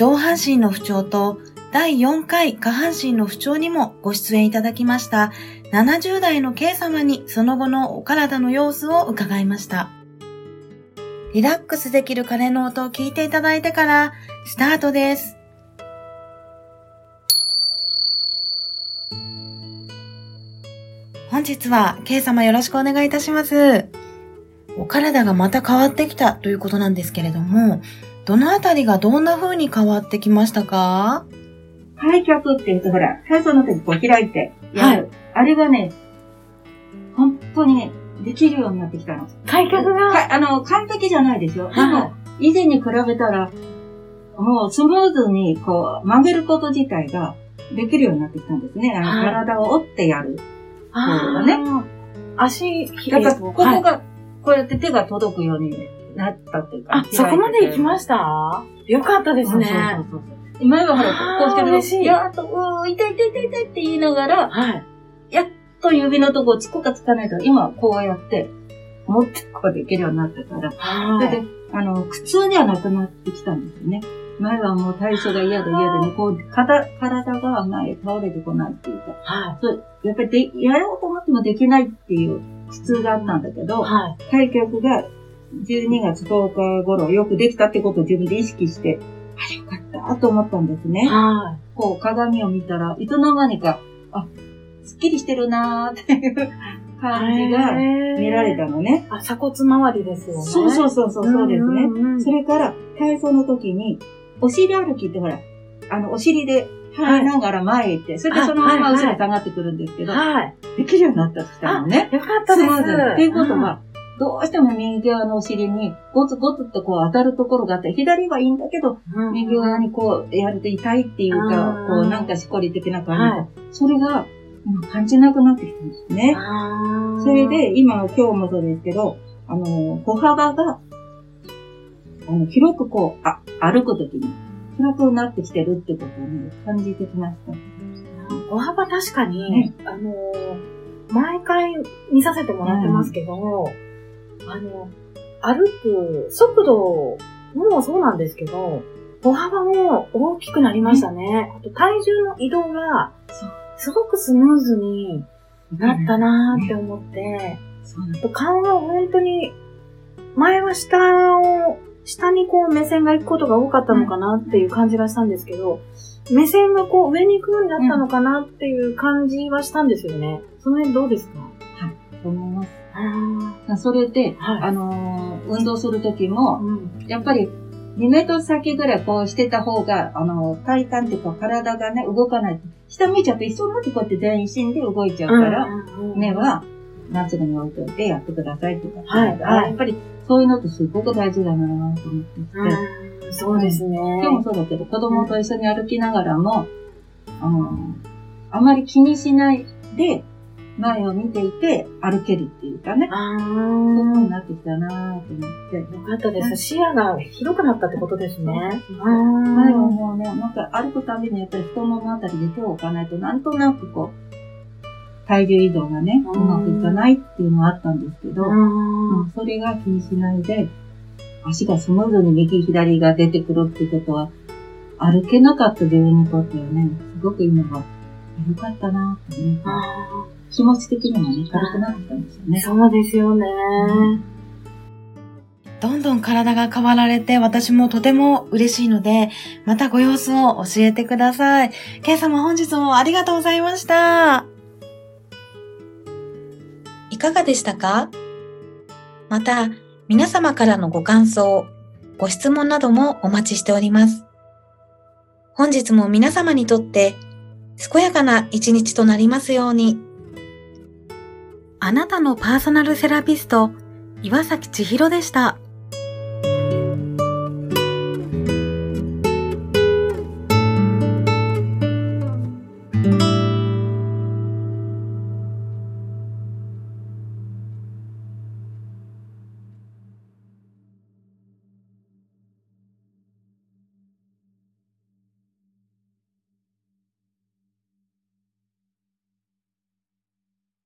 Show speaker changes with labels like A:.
A: 上半身の不調と第4回下半身の不調にもご出演いただきました70代の K 様にその後のお体の様子を伺いました。リラックスできる鐘の音を聞いていただいてからスタートです。本日は K 様よろしくお願いいたします。お体がまた変わってきたということなんですけれども、どのあたりがどんな風に変わってきましたか？
B: 開脚って言うと、ほら、体操の時こう開いてはい。あれがね、本当にね、できるようになってきたの。
A: 開脚が？
B: あの、完璧じゃないでしょ。でも、以前に比べたら、もうスムーズにこう曲げること自体ができるようになってきたんですね。あの、はい、体を折ってやる。
A: そうね。足、
B: やっぱここが、こうやって手が届くようになったっていうか。
A: あ、そこまで行きました？よかったですね。そうそう
B: そう前はほら、こうしてる嬉しい。やっと、うー、痛い痛い痛い痛いって言いながら、はい。やっと指のとこつくかつかないと、今こうやって、持ってこうできるようになったから、はい。で、あの、苦痛ではなくなってきたんですよね。前はもう体操が嫌で嫌でね、こう、体、体が前倒れてこないっていうか、はい。そやっぱりで、やろうと思ってもできないっていう苦痛があったんだけど、はい。開脚が12月10日頃よくできたってことを自分で意識して、あ、よかったと思ったんですね。はい。こう鏡を見たら、いつの間にか、あ、すっきりしてるなーっていう感じが見られたのね。
A: あ、鎖骨周りですよね。
B: そうそうそうそう、そうですね。それから、体操の時に、お尻歩きってほら、あの、お尻で払いながら前へ行って、それでそのまま後ろ下がってくるんですけど、はい。できるようになったとしたのね。
A: よかったです。
B: っていうことは、どうしても右側のお尻にゴツゴツとこう当たるところがあって、左はいいんだけど、うん、右側にこうやると痛いっていうか、こうなんかしこり的な感じ、はい、それが今感じなくなってきたんですね。それで今、今日もそうですけど、あの、歩幅が、あの、広くこう、あ、歩くときに広くなってきてるってことをね、感じてきました。
A: 歩幅確かに、ね、あの、毎回見させてもらってますけど、うんあの、歩く速度もそうなんですけど、歩幅も大きくなりましたね。あと体重の移動が、すごくスムーズになったなーって思って、あと顔が本当に、前は下を、下にこう目線が行くことが多かったのかなっていう感じがしたんですけど、目線がこう上に行くようになったのかなっていう感じはしたんですよね。その辺どうですかはい、
B: 思います。それで、はい、あのー、運動するときも、うん、やっぱり2メートル先ぐらいこうしてた方が、あのー、体幹っていうか体がね、動かない。下向いちゃうと一緒になってこうやって全身で動いちゃうから、目はまっすぐに置いといてやってくださいとか。はい。あやっぱりそういうのってすごく大事だなと思って
A: て。そうですね。
B: 今日もそうだけど、子供と一緒に歩きながらも、あのー、あまり気にしないで、前を見ていて歩けるっていうかね。ああ。そういう風になってきたなと思って。よ
A: かったです。視野が広くなったってことですね。
B: 前はもうね、なんか歩くたびにやっぱり太ももあたりで手を置かないとなんとなくこう、体重移動がね、うまくいかないっていうのはあったんですけど、もうそれが気にしないで、足がスムーズに右左が出てくるってことは、歩けなかった自分にとってはね、すごく今は良かったなってね。気持ち的にもね、軽くなってたんですよね。
A: そうですよね。どんどん体が変わられて私もとても嬉しいので、またご様子を教えてください。ケイ様本日もありがとうございました。いかがでしたか？また、皆様からのご感想、ご質問などもお待ちしております。本日も皆様にとって健やかな一日となりますように。あなたのパーソナルセラピスト、岩崎千尋でした。